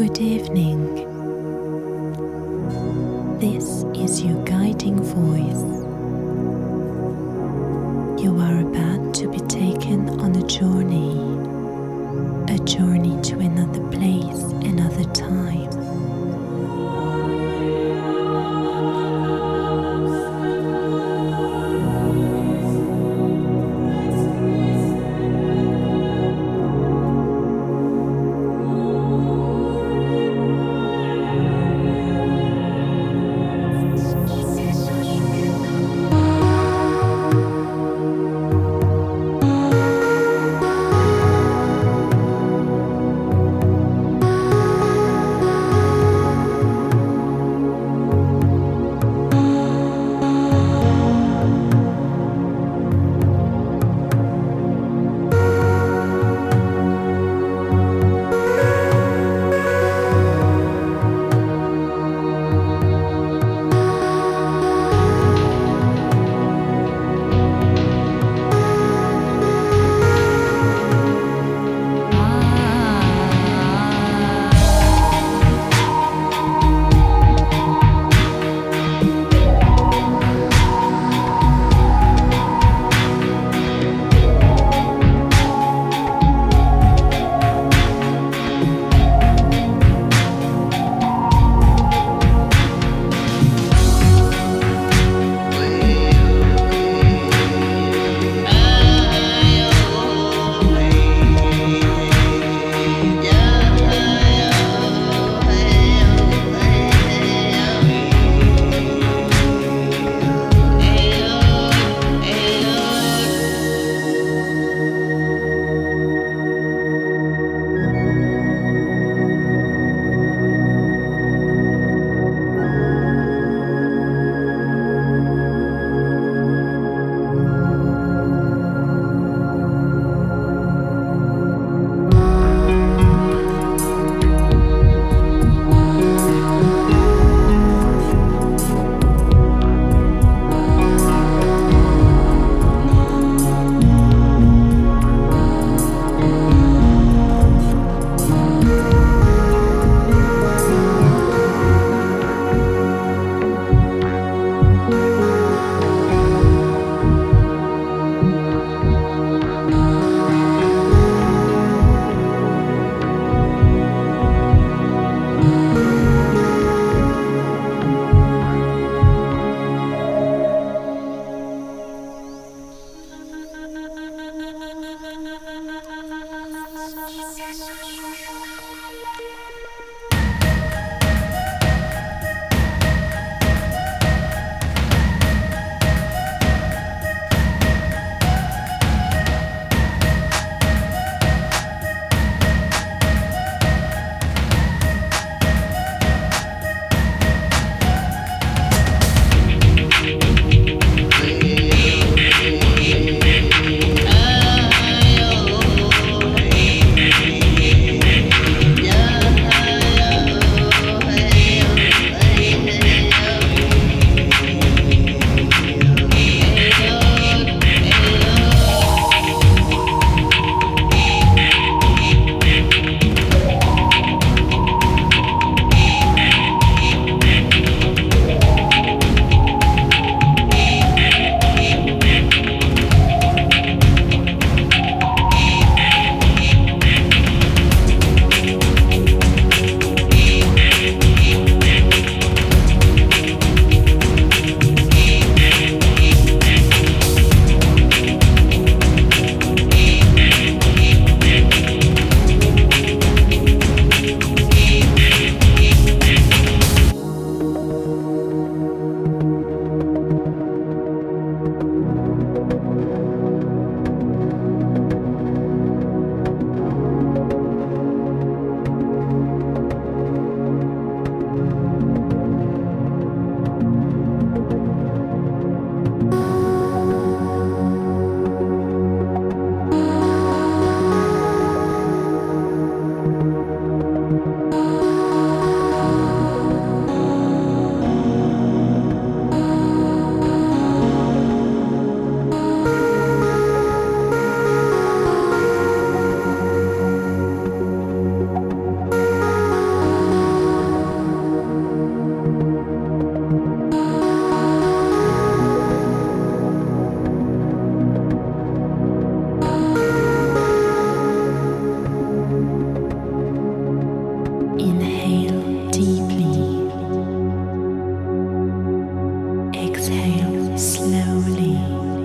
Good evening. This is your guiding voice. You are about to be taken on a journey, a journey exhale slowly